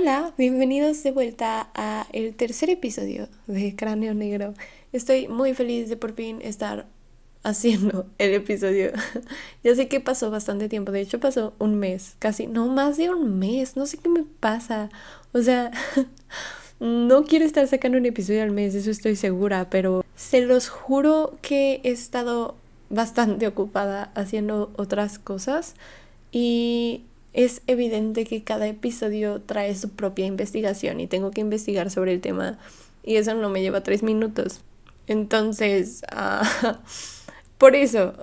Hola, bienvenidos de vuelta a el tercer episodio de Cráneo Negro. Estoy muy feliz de por fin estar haciendo el episodio. ya sé que pasó bastante tiempo, de hecho pasó un mes, casi, no más de un mes, no sé qué me pasa. O sea, no quiero estar sacando un episodio al mes, eso estoy segura, pero se los juro que he estado bastante ocupada haciendo otras cosas y es evidente que cada episodio trae su propia investigación y tengo que investigar sobre el tema y eso no me lleva tres minutos. Entonces, ah, por eso,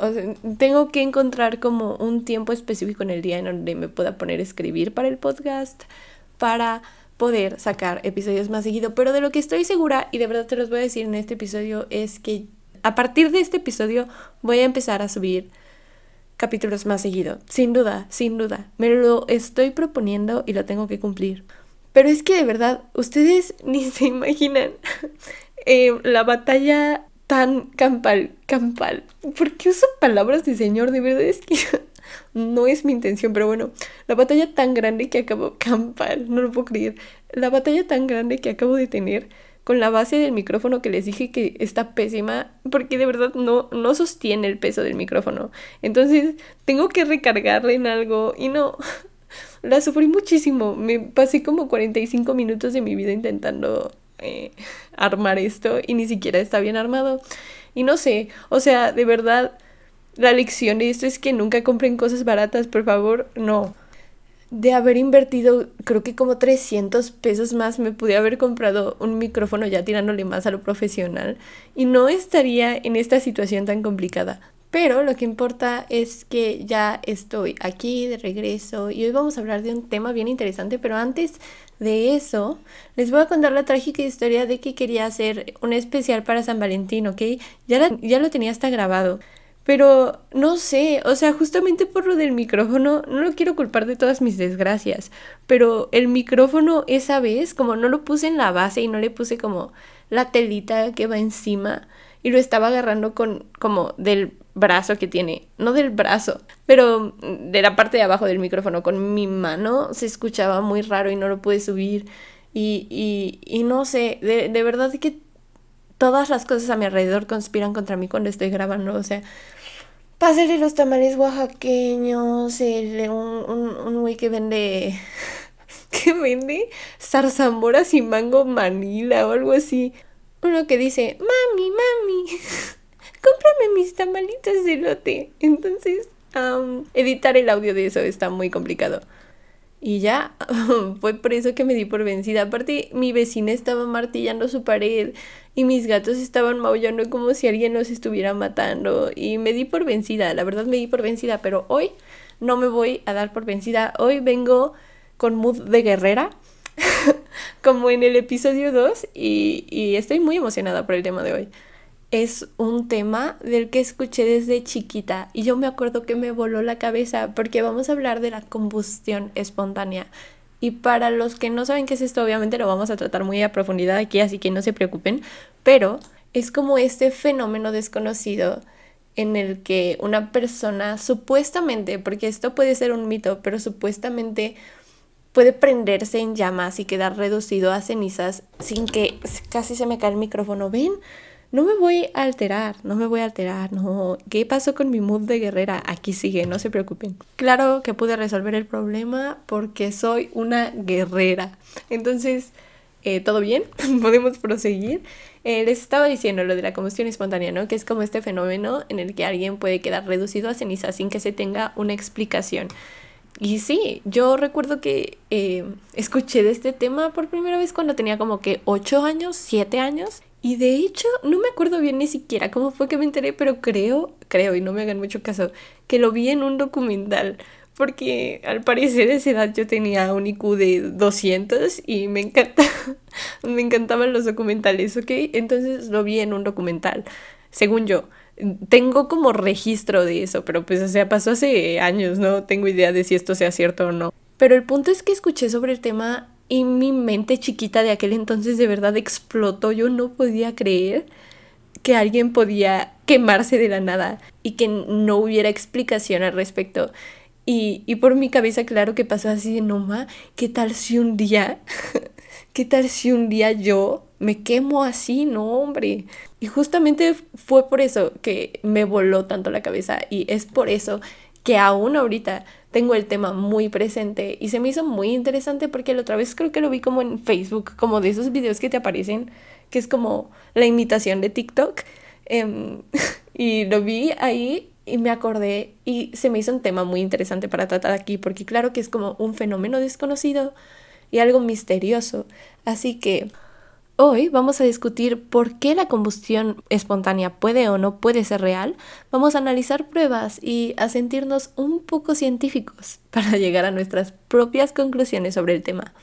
tengo que encontrar como un tiempo específico en el día en donde me pueda poner a escribir para el podcast, para poder sacar episodios más seguido. Pero de lo que estoy segura, y de verdad te los voy a decir en este episodio, es que a partir de este episodio voy a empezar a subir capítulos más seguido. Sin duda, sin duda. Me lo estoy proponiendo y lo tengo que cumplir. Pero es que de verdad, ustedes ni se imaginan eh, la batalla tan campal, campal. ¿Por qué uso palabras de señor? De verdad es que no es mi intención, pero bueno, la batalla tan grande que acabo, campal, no lo puedo creer. La batalla tan grande que acabo de tener con la base del micrófono que les dije que está pésima porque de verdad no, no sostiene el peso del micrófono. Entonces tengo que recargarle en algo y no, la sufrí muchísimo. Me pasé como 45 minutos de mi vida intentando eh, armar esto y ni siquiera está bien armado. Y no sé, o sea, de verdad, la lección de esto es que nunca compren cosas baratas, por favor, no de haber invertido creo que como 300 pesos más me pude haber comprado un micrófono ya tirándole más a lo profesional y no estaría en esta situación tan complicada. Pero lo que importa es que ya estoy aquí de regreso y hoy vamos a hablar de un tema bien interesante, pero antes de eso les voy a contar la trágica historia de que quería hacer un especial para San Valentín, ¿ok? Ya, ya lo tenía hasta grabado. Pero no sé, o sea, justamente por lo del micrófono, no lo quiero culpar de todas mis desgracias, pero el micrófono esa vez, como no lo puse en la base y no le puse como la telita que va encima, y lo estaba agarrando con como del brazo que tiene, no del brazo, pero de la parte de abajo del micrófono, con mi mano se escuchaba muy raro y no lo pude subir. Y, y, no sé, de, de verdad que todas las cosas a mi alrededor conspiran contra mí cuando estoy grabando, o sea, Pásale los tamales oaxaqueños, el, un, güey que vende, que vende zarzamoras y mango manila o algo así. Uno que dice, mami, mami, cómprame mis tamalitos de lote. Entonces, editar el audio de eso está muy complicado. Y ya, fue por eso que me di por vencida. Aparte, mi vecina estaba martillando su pared y mis gatos estaban maullando como si alguien los estuviera matando. Y me di por vencida, la verdad me di por vencida, pero hoy no me voy a dar por vencida. Hoy vengo con mood de guerrera, como en el episodio 2, y, y estoy muy emocionada por el tema de hoy es un tema del que escuché desde chiquita y yo me acuerdo que me voló la cabeza porque vamos a hablar de la combustión espontánea. Y para los que no saben qué es esto, obviamente lo vamos a tratar muy a profundidad aquí, así que no se preocupen, pero es como este fenómeno desconocido en el que una persona supuestamente, porque esto puede ser un mito, pero supuestamente puede prenderse en llamas y quedar reducido a cenizas sin que casi se me cae el micrófono. ¿Ven? No me voy a alterar, no me voy a alterar, no. ¿Qué pasó con mi mood de guerrera? Aquí sigue, no se preocupen. Claro que pude resolver el problema porque soy una guerrera. Entonces, eh, ¿todo bien? Podemos proseguir. Eh, les estaba diciendo lo de la combustión espontánea, ¿no? Que es como este fenómeno en el que alguien puede quedar reducido a ceniza sin que se tenga una explicación. Y sí, yo recuerdo que eh, escuché de este tema por primera vez cuando tenía como que 8 años, 7 años. Y de hecho, no me acuerdo bien ni siquiera cómo fue que me enteré, pero creo, creo, y no me hagan mucho caso, que lo vi en un documental. Porque al parecer esa edad yo tenía un IQ de 200 y me encanta, me encantaban los documentales, ¿ok? Entonces lo vi en un documental, según yo. Tengo como registro de eso, pero pues o sea, pasó hace años, no tengo idea de si esto sea cierto o no. Pero el punto es que escuché sobre el tema y mi mente chiquita de aquel entonces de verdad explotó. Yo no podía creer que alguien podía quemarse de la nada y que no hubiera explicación al respecto. Y, y por mi cabeza, claro que pasó así de Noma, ¿qué tal si un día, qué tal si un día yo me quemo así? No, hombre. Y justamente fue por eso que me voló tanto la cabeza y es por eso que aún ahorita tengo el tema muy presente y se me hizo muy interesante porque la otra vez creo que lo vi como en Facebook, como de esos videos que te aparecen, que es como la imitación de TikTok. Em, y lo vi ahí y me acordé y se me hizo un tema muy interesante para tratar aquí porque claro que es como un fenómeno desconocido y algo misterioso. Así que Hoy vamos a discutir por qué la combustión espontánea puede o no puede ser real. Vamos a analizar pruebas y a sentirnos un poco científicos para llegar a nuestras propias conclusiones sobre el tema.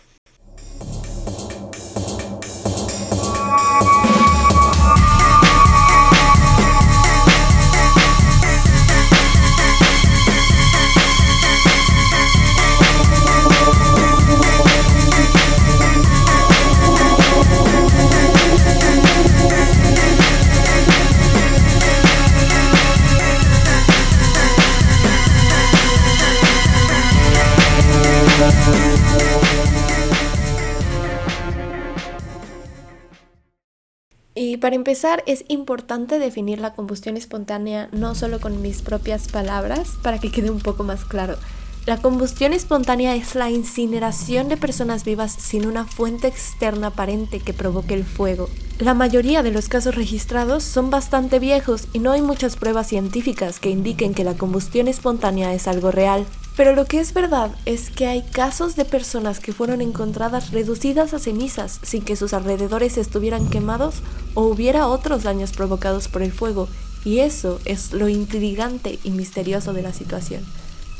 Para empezar es importante definir la combustión espontánea no solo con mis propias palabras, para que quede un poco más claro. La combustión espontánea es la incineración de personas vivas sin una fuente externa aparente que provoque el fuego. La mayoría de los casos registrados son bastante viejos y no hay muchas pruebas científicas que indiquen que la combustión espontánea es algo real. Pero lo que es verdad es que hay casos de personas que fueron encontradas reducidas a cenizas sin que sus alrededores estuvieran quemados o hubiera otros daños provocados por el fuego, y eso es lo intrigante y misterioso de la situación.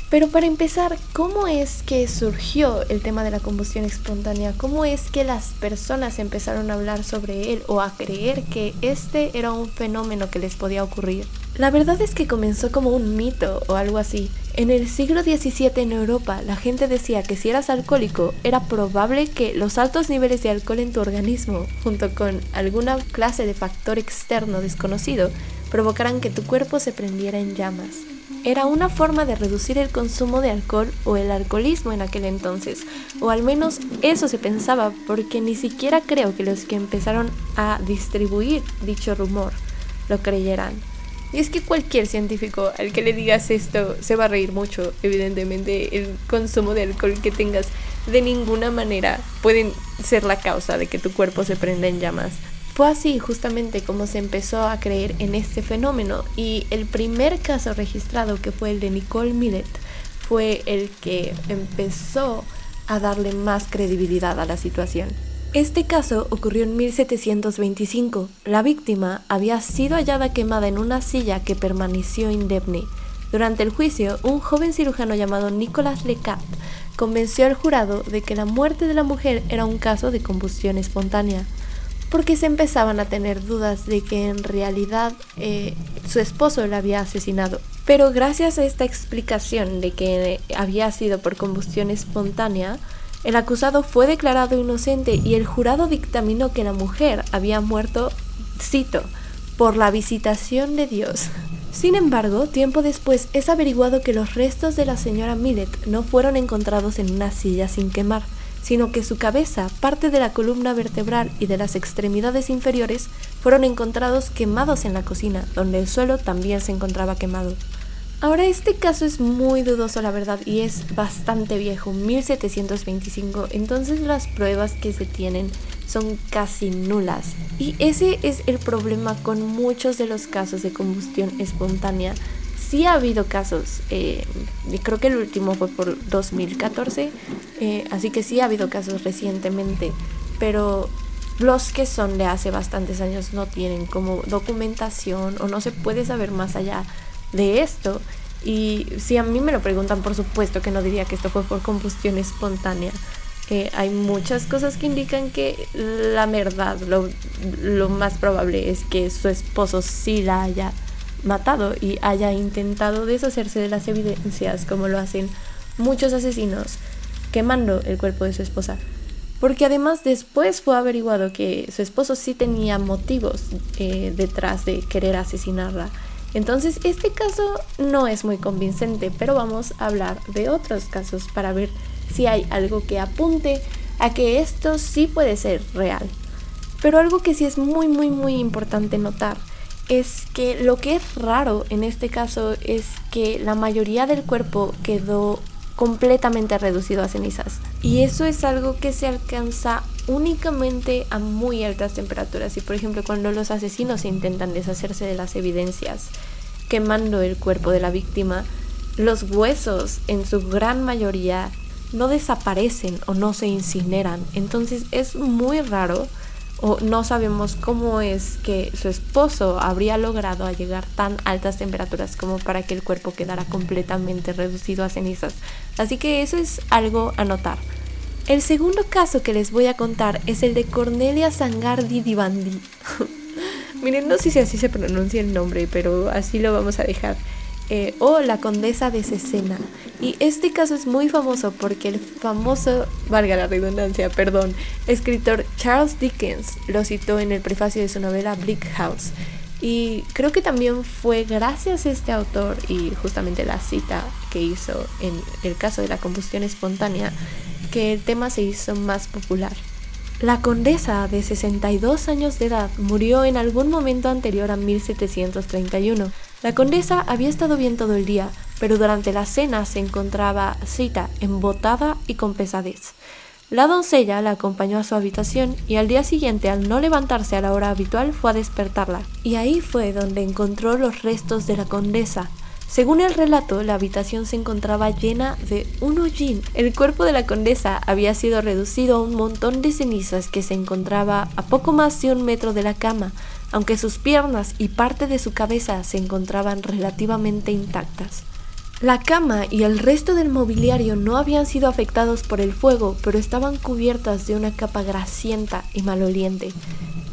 Pero para empezar, ¿cómo es que surgió el tema de la combustión espontánea? ¿Cómo es que las personas empezaron a hablar sobre él o a creer que este era un fenómeno que les podía ocurrir? La verdad es que comenzó como un mito o algo así. En el siglo XVII en Europa la gente decía que si eras alcohólico era probable que los altos niveles de alcohol en tu organismo, junto con alguna clase de factor externo desconocido, provocaran que tu cuerpo se prendiera en llamas. Era una forma de reducir el consumo de alcohol o el alcoholismo en aquel entonces, o al menos eso se pensaba porque ni siquiera creo que los que empezaron a distribuir dicho rumor lo creyeran. Y es que cualquier científico al que le digas esto se va a reír mucho, evidentemente. El consumo de alcohol que tengas de ninguna manera pueden ser la causa de que tu cuerpo se prenda en llamas. Fue así justamente como se empezó a creer en este fenómeno y el primer caso registrado que fue el de Nicole Millet fue el que empezó a darle más credibilidad a la situación. Este caso ocurrió en 1725. La víctima había sido hallada quemada en una silla que permaneció indemne. Durante el juicio, un joven cirujano llamado Nicolas Lecat convenció al jurado de que la muerte de la mujer era un caso de combustión espontánea, porque se empezaban a tener dudas de que en realidad eh, su esposo la había asesinado. Pero gracias a esta explicación de que había sido por combustión espontánea, el acusado fue declarado inocente y el jurado dictaminó que la mujer había muerto, cito, por la visitación de Dios. Sin embargo, tiempo después es averiguado que los restos de la señora Millet no fueron encontrados en una silla sin quemar, sino que su cabeza, parte de la columna vertebral y de las extremidades inferiores fueron encontrados quemados en la cocina, donde el suelo también se encontraba quemado. Ahora este caso es muy dudoso la verdad y es bastante viejo, 1725, entonces las pruebas que se tienen son casi nulas. Y ese es el problema con muchos de los casos de combustión espontánea. Sí ha habido casos, eh, creo que el último fue por 2014, eh, así que sí ha habido casos recientemente, pero los que son de hace bastantes años no tienen como documentación o no se puede saber más allá de esto. Y si a mí me lo preguntan, por supuesto que no diría que esto fue por combustión espontánea. Eh, hay muchas cosas que indican que la verdad, lo, lo más probable es que su esposo sí la haya matado y haya intentado deshacerse de las evidencias como lo hacen muchos asesinos quemando el cuerpo de su esposa. Porque además después fue averiguado que su esposo sí tenía motivos eh, detrás de querer asesinarla Entonces este caso no es muy convincente, pero vamos a hablar de otros casos para ver si hay algo que apunte a que esto sí puede ser real. Pero algo que sí es muy muy muy importante notar es que lo que es raro en este caso es que la mayoría del cuerpo quedó completamente reducido a cenizas. Y eso es algo que se alcanza únicamente a muy altas temperaturas. Y por ejemplo, cuando los asesinos intentan deshacerse de las evidencias, quemando el cuerpo de la víctima, los huesos en su gran mayoría no desaparecen o no se incineran. Entonces es muy raro o no sabemos cómo es que su esposo habría logrado llegar tan altas temperaturas como para que el cuerpo quedara completamente reducido a cenizas. Así que eso es algo a notar. El segundo caso que les voy a contar es el de Cornelia Sangardi Divandi. Miren, no sé si así se pronuncia el nombre, pero así lo vamos a dejar. Eh, o la condesa de Cesena. Y este caso es muy famoso porque el famoso, valga la redundancia, perdón, escritor Charles Dickens lo citó en el prefacio de su novela Bleak House. Y creo que también fue gracias a este autor y justamente la cita que hizo en el caso de la combustión espontánea que el tema se hizo más popular. La condesa de 62 años de edad murió en algún momento anterior a 1731 la condesa había estado bien todo el día, pero durante la cena se encontraba cita, embotada y con pesadez. La doncella la acompañó a su habitación y al día siguiente, al no levantarse a la hora habitual, fue a despertarla. Y ahí fue donde encontró los restos de la condesa. Según el relato, la habitación se encontraba llena de un hollín. El cuerpo de la condesa había sido reducido a un montón de cenizas que se encontraba a poco más de un metro de la cama aunque sus piernas y parte de su cabeza se encontraban relativamente intactas. La cama y el resto del mobiliario no habían sido afectados por el fuego, pero estaban cubiertas de una capa grasienta y maloliente.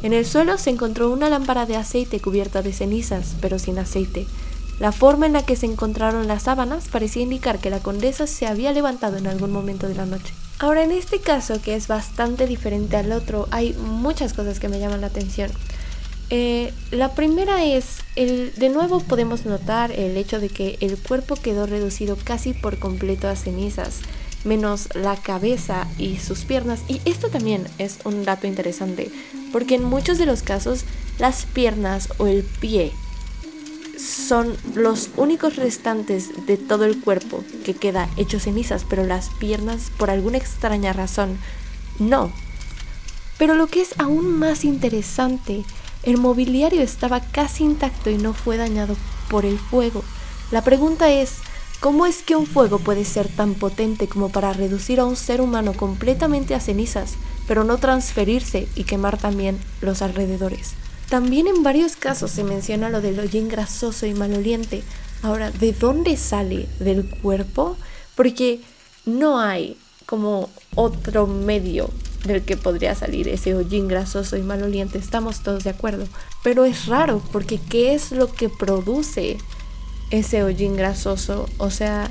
En el suelo se encontró una lámpara de aceite cubierta de cenizas, pero sin aceite. La forma en la que se encontraron las sábanas parecía indicar que la condesa se había levantado en algún momento de la noche. Ahora, en este caso, que es bastante diferente al otro, hay muchas cosas que me llaman la atención. Eh, la primera es, el, de nuevo podemos notar el hecho de que el cuerpo quedó reducido casi por completo a cenizas, menos la cabeza y sus piernas. Y esto también es un dato interesante, porque en muchos de los casos las piernas o el pie son los únicos restantes de todo el cuerpo que queda hecho cenizas, pero las piernas por alguna extraña razón no. Pero lo que es aún más interesante el mobiliario estaba casi intacto y no fue dañado por el fuego. La pregunta es, ¿cómo es que un fuego puede ser tan potente como para reducir a un ser humano completamente a cenizas, pero no transferirse y quemar también los alrededores? También en varios casos se menciona lo del hollín grasoso y maloliente. Ahora, ¿de dónde sale? ¿Del cuerpo? Porque no hay como otro medio del que podría salir ese hollín grasoso y maloliente, estamos todos de acuerdo. Pero es raro porque ¿qué es lo que produce ese hollín grasoso? O sea,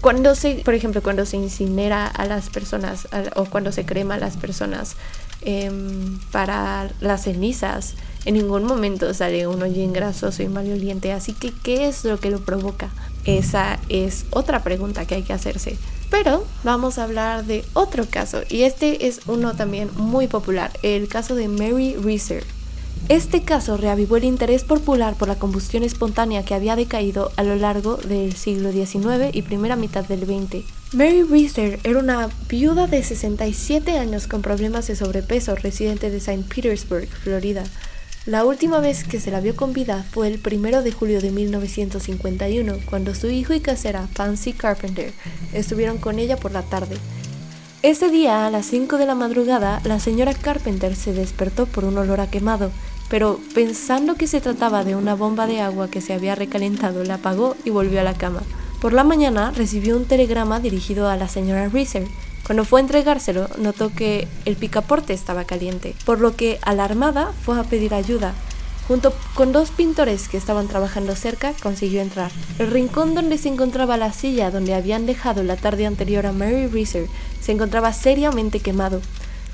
cuando se, por ejemplo, cuando se incinera a las personas o cuando se crema a las personas em, para las cenizas, en ningún momento sale un hollín grasoso y maloliente. Así que, ¿qué es lo que lo provoca? Esa es otra pregunta que hay que hacerse. Pero vamos a hablar de otro caso y este es uno también muy popular, el caso de Mary Reeser. Este caso reavivó el interés popular por la combustión espontánea que había decaído a lo largo del siglo XIX y primera mitad del XX. Mary Reeser era una viuda de 67 años con problemas de sobrepeso residente de St. Petersburg, Florida. La última vez que se la vio con vida fue el 1 de julio de 1951, cuando su hijo y casera, Fancy Carpenter, estuvieron con ella por la tarde. Ese día, a las 5 de la madrugada, la señora Carpenter se despertó por un olor a quemado, pero pensando que se trataba de una bomba de agua que se había recalentado, la apagó y volvió a la cama. Por la mañana recibió un telegrama dirigido a la señora Reeser, cuando fue a entregárselo, notó que el picaporte estaba caliente, por lo que, alarmada, fue a pedir ayuda. Junto con dos pintores que estaban trabajando cerca, consiguió entrar. El rincón donde se encontraba la silla donde habían dejado la tarde anterior a Mary Reeser se encontraba seriamente quemado.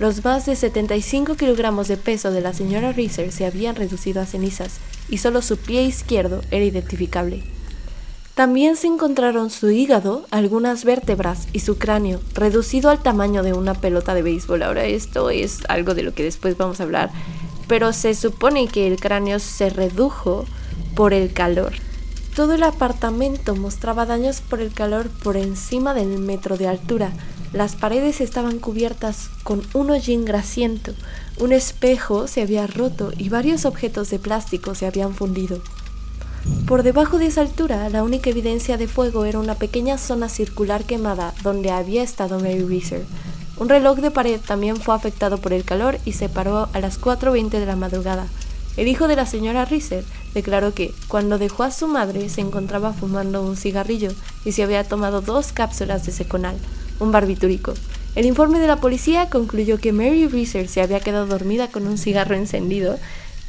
los más de 75 kilogramos de peso de la señora Reeser se habían reducido a cenizas y solo su pie izquierdo era identificable. También se encontraron su hígado, algunas vértebras y su cráneo, reducido al tamaño de una pelota de béisbol. Ahora esto es algo de lo que después vamos a hablar, pero se supone que el cráneo se redujo por el calor. Todo el apartamento mostraba daños por el calor por encima del metro de altura. Las paredes estaban cubiertas con un hollín grasiento, un espejo se había roto y varios objetos de plástico se habían fundido. Por debajo de esa altura, la única evidencia de fuego era una pequeña zona circular quemada donde había estado Mary Reeser. Un reloj de pared también fue afectado por el calor y se paró a las 4.20 de la madrugada. El hijo de la señora Reeser declaró que, cuando dejó a su madre, se encontraba fumando un cigarrillo y se había tomado dos cápsulas de seconal, un barbitúrico. El informe de la policía concluyó que Mary Reeser se había quedado dormida con un cigarro encendido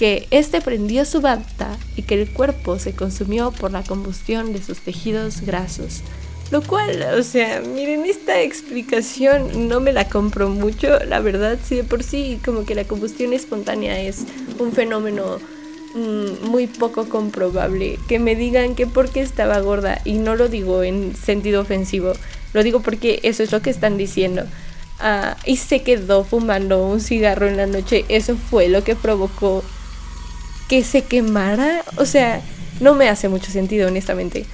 que éste prendió su bata y que el cuerpo se consumió por la combustión de sus tejidos grasos. Lo cual, o sea, miren, esta explicación no me la compro mucho, la verdad, sí de por sí como que la combustión espontánea es un fenómeno mm, muy poco comprobable. Que me digan que porque estaba gorda, y no lo digo en sentido ofensivo, lo digo porque eso es lo que están diciendo. Ah, y se quedó fumando un cigarro en la noche, eso fue lo que provocó que se quemara, o sea, no me hace mucho sentido, honestamente.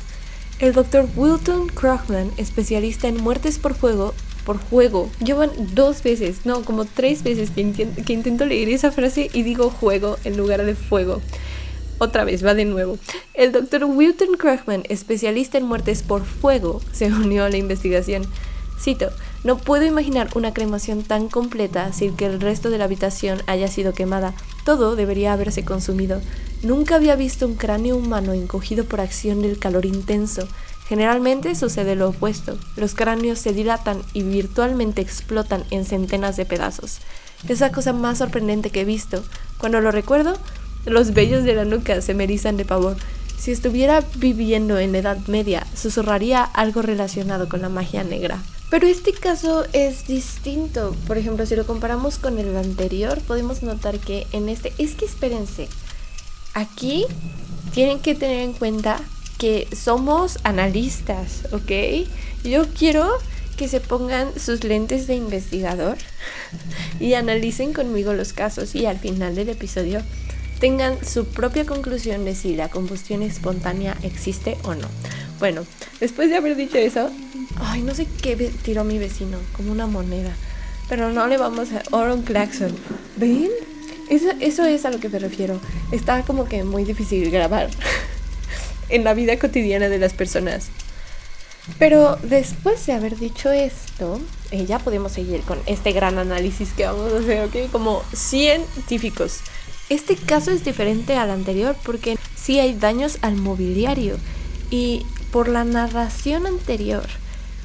El doctor Wilton Krugman, especialista en muertes por fuego, por juego, llevan dos veces, no, como tres veces que, que intento leer esa frase y digo juego en lugar de fuego. Otra vez, va de nuevo. El doctor Wilton Krugman, especialista en muertes por fuego, se unió a la investigación. Cito, no puedo imaginar una cremación tan completa sin que el resto de la habitación haya sido quemada. Todo debería haberse consumido. Nunca había visto un cráneo humano encogido por acción del calor intenso. Generalmente sucede lo opuesto. Los cráneos se dilatan y virtualmente explotan en centenas de pedazos. Es la cosa más sorprendente que he visto. Cuando lo recuerdo, los vellos de la nuca se me de pavor. Si estuviera viviendo en la Edad Media, susurraría algo relacionado con la magia negra. Pero este caso es distinto. Por ejemplo, si lo comparamos con el anterior, podemos notar que en este... Es que espérense. Aquí tienen que tener en cuenta que somos analistas, ¿ok? Yo quiero que se pongan sus lentes de investigador y analicen conmigo los casos y al final del episodio tengan su propia conclusión de si la combustión espontánea existe o no. Bueno, después de haber dicho eso, Ay, no sé qué tiró mi vecino, como una moneda. Pero no le vamos a... Oron Claxon. ¿Ven? Eso, eso es a lo que me refiero. Está como que muy difícil grabar en la vida cotidiana de las personas. Pero después de haber dicho esto, eh, ya podemos seguir con este gran análisis que vamos a hacer, ¿ok? Como científicos. Este caso es diferente al anterior porque sí hay daños al mobiliario. Y por la narración anterior,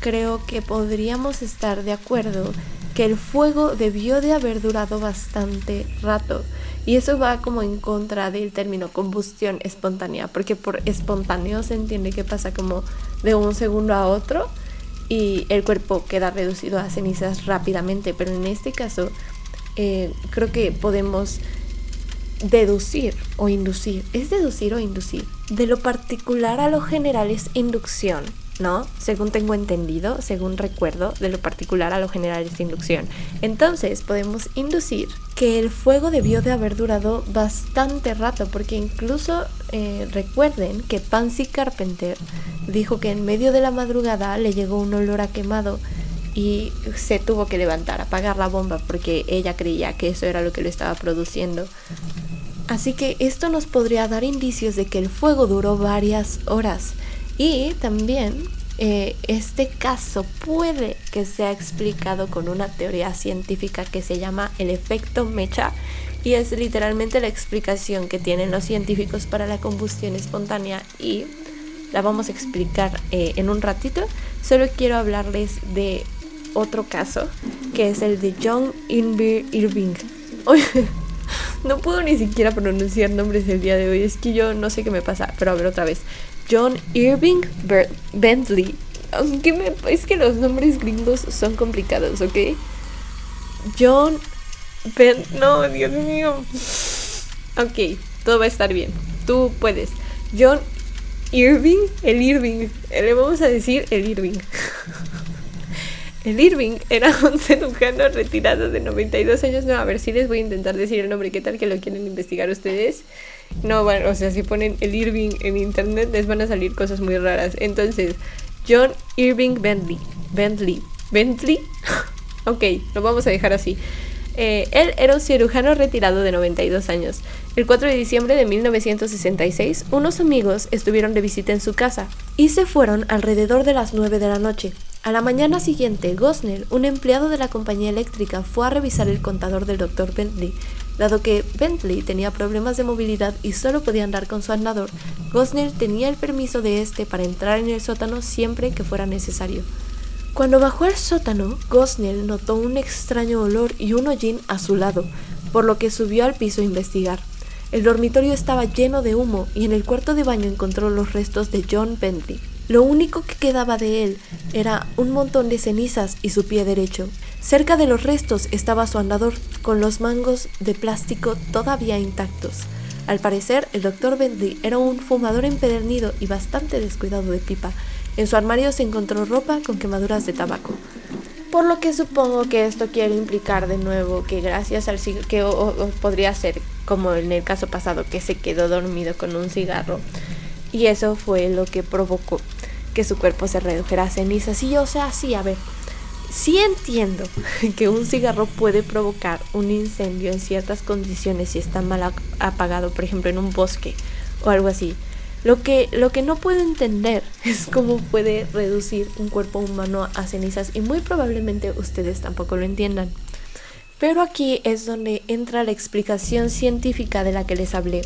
creo que podríamos estar de acuerdo que el fuego debió de haber durado bastante rato. Y eso va como en contra del término combustión espontánea, porque por espontáneo se entiende que pasa como de un segundo a otro y el cuerpo queda reducido a cenizas rápidamente. Pero en este caso eh, creo que podemos deducir o inducir. ¿Es deducir o inducir? De lo particular a lo general es inducción ¿no? Según tengo entendido, según recuerdo, de lo particular a lo general esta inducción. Entonces podemos inducir que el fuego debió de haber durado bastante rato, porque incluso eh, recuerden que Pansy Carpenter dijo que en medio de la madrugada le llegó un olor a quemado y se tuvo que levantar, apagar la bomba, porque ella creía que eso era lo que lo estaba produciendo. Así que esto nos podría dar indicios de que el fuego duró varias horas y también eh, este caso puede que sea explicado con una teoría científica que se llama el efecto mecha y es literalmente la explicación que tienen los científicos para la combustión espontánea y la vamos a explicar eh, en un ratito. Solo quiero hablarles de otro caso que es el de John Irving. no puedo ni siquiera pronunciar nombres el día de hoy, es que yo no sé qué me pasa, pero a ver otra vez. John Irving Bentley. Aunque me, es que los nombres gringos son complicados, ¿ok? John Ben... No, Dios mío. Ok, todo va a estar bien. Tú puedes. John Irving, el Irving. Le vamos a decir el Irving. El Irving era un cirujano retirado de 92 años. No, a ver si les voy a intentar decir el nombre. ¿Qué tal que lo quieren investigar ustedes? No, bueno, o sea, si ponen el Irving en internet les van a salir cosas muy raras. Entonces, John Irving Bentley. Bentley. Bentley. ok, lo vamos a dejar así. Eh, él era un cirujano retirado de 92 años. El 4 de diciembre de 1966, unos amigos estuvieron de visita en su casa y se fueron alrededor de las 9 de la noche. A la mañana siguiente, Gosnell, un empleado de la compañía eléctrica, fue a revisar el contador del Dr. Bentley. Dado que Bentley tenía problemas de movilidad y solo podía andar con su andador, Gosnell tenía el permiso de este para entrar en el sótano siempre que fuera necesario. Cuando bajó al sótano, Gosnell notó un extraño olor y un hollín a su lado, por lo que subió al piso a investigar. El dormitorio estaba lleno de humo y en el cuarto de baño encontró los restos de John Bentley. Lo único que quedaba de él era un montón de cenizas y su pie derecho. Cerca de los restos estaba su andador, con los mangos de plástico todavía intactos. Al parecer, el doctor Bentley era un fumador empedernido y bastante descuidado de pipa. En su armario se encontró ropa con quemaduras de tabaco. Por lo que supongo que esto quiere implicar de nuevo que gracias al que podría ser como en el caso pasado, que se quedó dormido con un cigarro. Y eso fue lo que provocó que su cuerpo se redujera a cenizas. Y o sea, sí, a ver, sí entiendo que un cigarro puede provocar un incendio en ciertas condiciones si está mal apagado, por ejemplo, en un bosque o algo así. Lo que, lo que no puedo entender es cómo puede reducir un cuerpo humano a cenizas y muy probablemente ustedes tampoco lo entiendan. Pero aquí es donde entra la explicación científica de la que les hablé,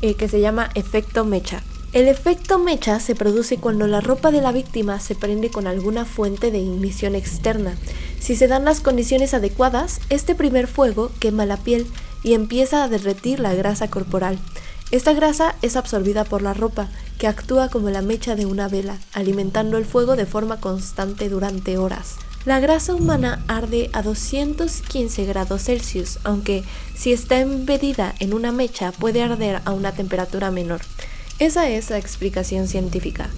eh, que se llama efecto mecha. El efecto mecha se produce cuando la ropa de la víctima se prende con alguna fuente de ignición externa. Si se dan las condiciones adecuadas, este primer fuego quema la piel y empieza a derretir la grasa corporal. Esta grasa es absorbida por la ropa, que actúa como la mecha de una vela, alimentando el fuego de forma constante durante horas. La grasa humana arde a 215 grados Celsius, aunque si está embedida en una mecha puede arder a una temperatura menor. Esa es la explicación científica.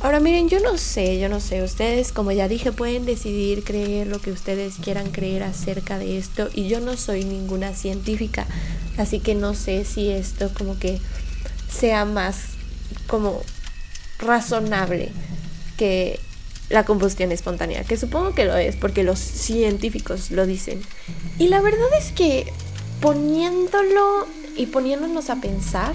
Ahora miren, yo no sé, yo no sé, ustedes como ya dije pueden decidir creer lo que ustedes quieran creer acerca de esto y yo no soy ninguna científica, Así que no sé si esto como que sea más como razonable que la combustión espontánea, que supongo que lo es porque los científicos lo dicen. Y la verdad es que poniéndolo y poniéndonos a pensar,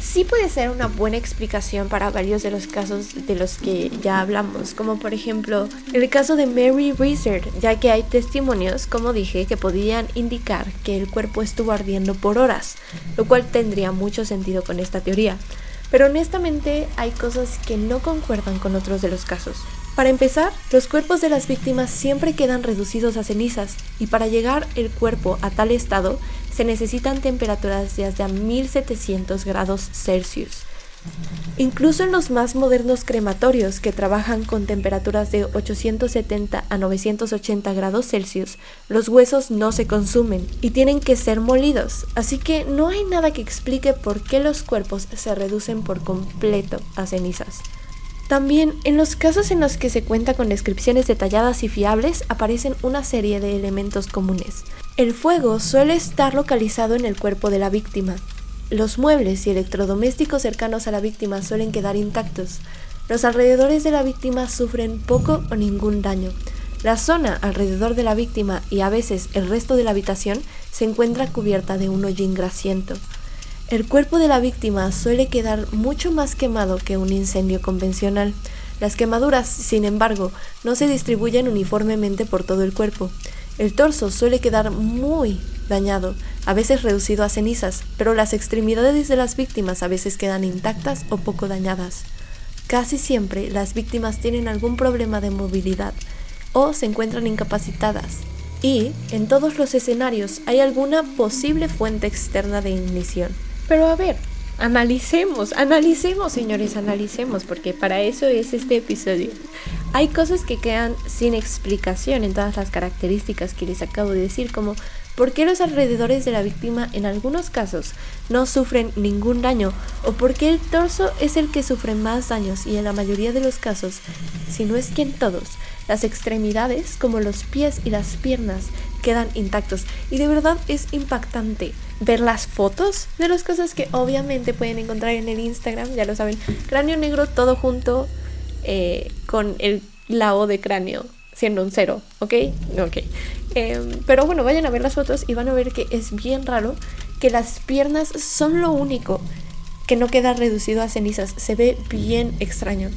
sí puede ser una buena explicación para varios de los casos de los que ya hablamos, como por ejemplo el caso de Mary Reeser, ya que hay testimonios, como dije, que podían indicar que el cuerpo estuvo ardiendo por horas, lo cual tendría mucho sentido con esta teoría. Pero honestamente hay cosas que no concuerdan con otros de los casos. Para empezar, los cuerpos de las víctimas siempre quedan reducidos a cenizas y para llegar el cuerpo a tal estado se necesitan temperaturas de hasta 1700 grados Celsius. Incluso en los más modernos crematorios que trabajan con temperaturas de 870 a 980 grados Celsius, los huesos no se consumen y tienen que ser molidos, así que no hay nada que explique por qué los cuerpos se reducen por completo a cenizas. También, en los casos en los que se cuenta con descripciones detalladas y fiables, aparecen una serie de elementos comunes. El fuego suele estar localizado en el cuerpo de la víctima. Los muebles y electrodomésticos cercanos a la víctima suelen quedar intactos. Los alrededores de la víctima sufren poco o ningún daño. La zona alrededor de la víctima y a veces el resto de la habitación se encuentra cubierta de un hollín grasiento. El cuerpo de la víctima suele quedar mucho más quemado que un incendio convencional. Las quemaduras, sin embargo, no se distribuyen uniformemente por todo el cuerpo. El torso suele quedar muy dañado, a veces reducido a cenizas, pero las extremidades de las víctimas a veces quedan intactas o poco dañadas. Casi siempre las víctimas tienen algún problema de movilidad o se encuentran incapacitadas. Y, en todos los escenarios, hay alguna posible fuente externa de ignición. Pero a ver, analicemos, analicemos, señores, analicemos, porque para eso es este episodio. Hay cosas que quedan sin explicación en todas las características que les acabo de decir, como por qué los alrededores de la víctima en algunos casos no sufren ningún daño o por qué el torso es el que sufre más daños y en la mayoría de los casos, si no es que en todos, las extremidades como los pies y las piernas quedan intactos y de verdad es impactante ver las fotos de las cosas que obviamente pueden encontrar en el Instagram, ya lo saben, cráneo negro todo junto eh, con el la O de cráneo siendo un cero, ¿ok? Ok. Em, pero bueno, vayan a ver las fotos y van a ver que es bien raro que las piernas son lo único que no queda reducido a cenizas. Se ve bien extraño.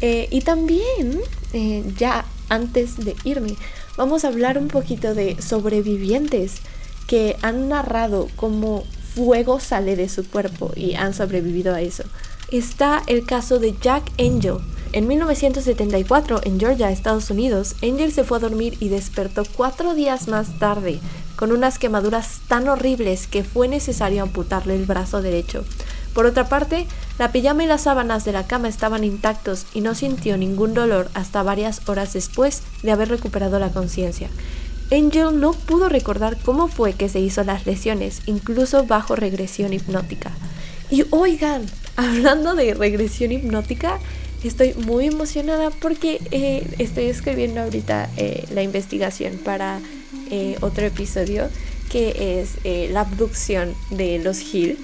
Eh, y también, eh, ya antes de irme, vamos a hablar un poquito de sobrevivientes que han narrado cómo fuego sale de su cuerpo y han sobrevivido a eso. Está el caso de Jack Angel. En 1974, en Georgia, Estados Unidos, Angel se fue a dormir y despertó cuatro días más tarde, con unas quemaduras tan horribles que fue necesario amputarle el brazo derecho. Por otra parte, la pijama y las sábanas de la cama estaban intactos y no sintió ningún dolor hasta varias horas después de haber recuperado la conciencia. Angel no pudo recordar cómo fue que se hizo las lesiones, incluso bajo regresión hipnótica. Y oigan, hablando de regresión hipnótica, estoy muy emocionada porque eh, estoy escribiendo ahorita eh, la investigación para eh, otro episodio que es la abducción de los Hill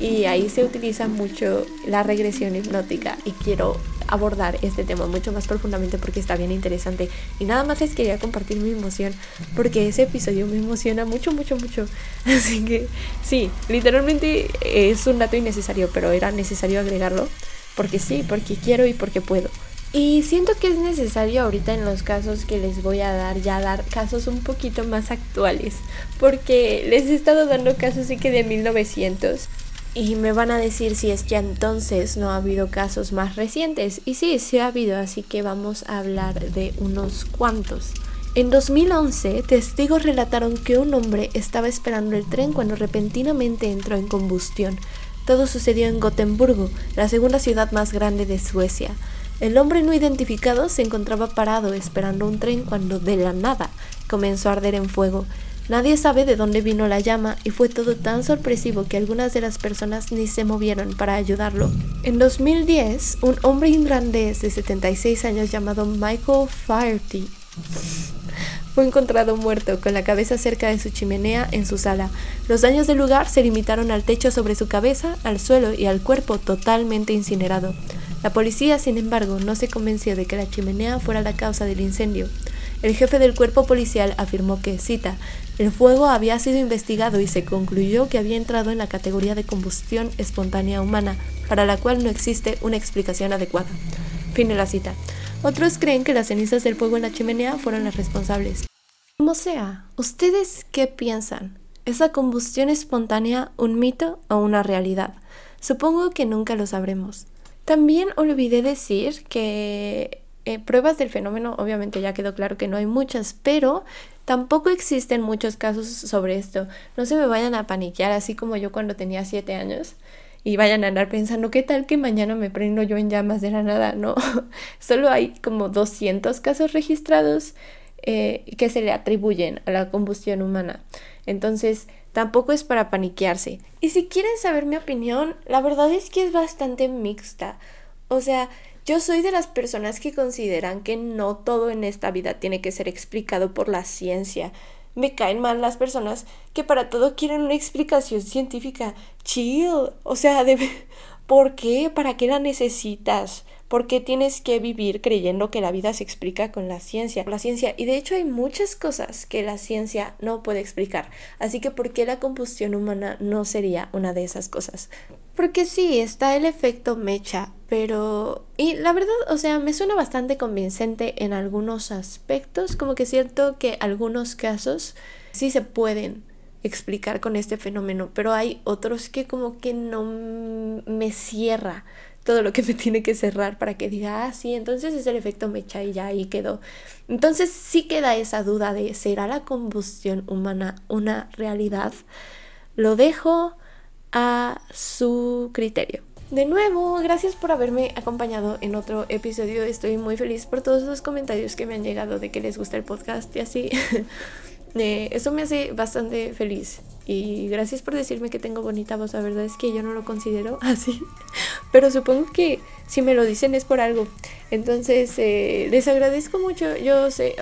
y ahí se utiliza mucho la regresión hipnótica y quiero abordar este tema mucho más profundamente porque está bien interesante. Y nada más les quería compartir mi emoción porque ese episodio me emociona mucho, mucho, mucho. Así que sí, literalmente es un dato innecesario, pero era necesario agregarlo porque sí, porque quiero y porque puedo. Y siento que es necesario ahorita en los casos que les voy a dar, ya dar casos un poquito más actuales, porque les he estado dando casos sí que de 1900 y me van a decir si es que entonces no ha habido casos más recientes. Y sí, sí ha habido, así que vamos a hablar de unos cuantos. En 2011, testigos relataron que un hombre estaba esperando el tren cuando repentinamente entró en combustión. Todo sucedió en Gotemburgo, la segunda ciudad más grande de Suecia. El hombre no identificado se encontraba parado esperando un tren cuando de la nada comenzó a arder en fuego. Nadie sabe de dónde vino la llama y fue todo tan sorpresivo que algunas de las personas ni se movieron para ayudarlo. En 2010, un hombre irlandés de 76 años llamado Michael Faherty fue encontrado muerto con la cabeza cerca de su chimenea en su sala. Los daños del lugar se limitaron al techo sobre su cabeza, al suelo y al cuerpo totalmente incinerado. La policía, sin embargo, no se convenció de que la chimenea fuera la causa del incendio. El jefe del cuerpo policial afirmó que, cita, el fuego había sido investigado y se concluyó que había entrado en la categoría de combustión espontánea humana, para la cual no existe una explicación adecuada. Fin de la cita. Otros creen que las cenizas del fuego en la chimenea fueron las responsables. Como sea, ¿ustedes qué piensan? ¿Es la combustión espontánea un mito o una realidad? Supongo que nunca lo sabremos. También olvidé decir que eh, pruebas del fenómeno, obviamente ya quedó claro que no hay muchas, pero tampoco existen muchos casos sobre esto. No se me vayan a paniquear, así como yo cuando tenía 7 años y vayan a andar pensando, ¿qué tal que mañana me prendo yo en llamas de la nada? No, solo hay como 200 casos registrados eh, que se le atribuyen a la combustión humana. Entonces, tampoco es para paniquearse. Y si quieren saber mi opinión, la verdad es que es bastante mixta. O sea, yo soy de las personas que consideran que no todo en esta vida tiene que ser explicado por la ciencia. Me caen mal las personas que para todo quieren una explicación científica. Chill. O sea, ¿por qué? ¿Para qué la necesitas? ¿Por qué tienes que vivir creyendo que la vida se explica con la ciencia? La ciencia, y de hecho hay muchas cosas que la ciencia no puede explicar. Así que ¿por qué la combustión humana no sería una de esas cosas? Porque sí, está el efecto mecha, pero... Y la verdad, o sea, me suena bastante convincente en algunos aspectos, como que siento que algunos casos sí se pueden explicar con este fenómeno, pero hay otros que como que no me cierra todo lo que me tiene que cerrar para que diga, ah, sí, entonces es el efecto mecha y ya ahí quedó. Entonces sí queda esa duda de, ¿será la combustión humana una realidad? Lo dejo a su criterio. De nuevo, gracias por haberme acompañado en otro episodio. Estoy muy feliz por todos los comentarios que me han llegado de que les gusta el podcast y así. Eh, eso me hace bastante feliz. Y gracias por decirme que tengo bonita voz. La verdad es que yo no lo considero así. Pero supongo que si me lo dicen es por algo. Entonces, eh, les agradezco mucho. Yo sé,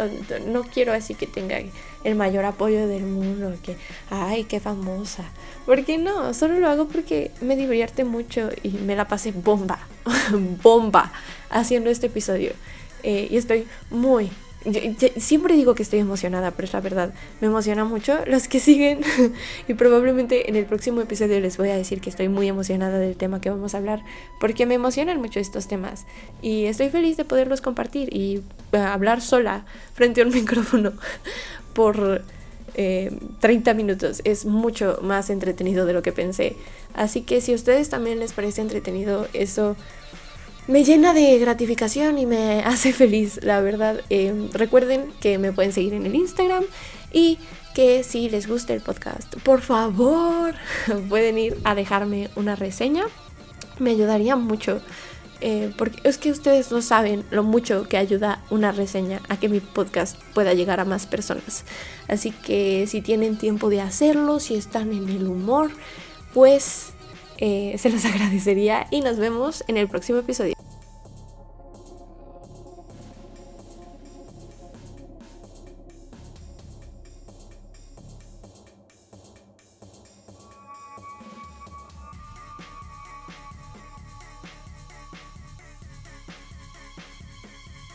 no quiero así que tenga el mayor apoyo del mundo. Que, ay, qué famosa. Porque no, solo lo hago porque me divierte mucho y me la pasé bomba. bomba haciendo este episodio. Eh, y estoy muy, siempre digo que estoy emocionada, pero es la verdad. Me emociona mucho los que siguen. y probablemente en el próximo episodio les voy a decir que estoy muy emocionada del tema que vamos a hablar. Porque me emocionan mucho estos temas. Y estoy feliz de poderlos compartir y eh, hablar sola frente a un micrófono por 30 eh, minutos. Es mucho más entretenido de lo que pensé. Así que si a ustedes también les parece entretenido, eso me llena de gratificación y me hace feliz, la verdad. Eh, recuerden que me pueden seguir en el Instagram y que si les gusta el podcast, por favor, pueden ir a dejarme una reseña. Me ayudaría mucho. Eh, porque es que ustedes no saben lo mucho que ayuda una reseña a que mi podcast pueda llegar a más personas. Así que si tienen tiempo de hacerlo, si están en el humor, pues eh, se los agradecería y nos vemos en el próximo episodio.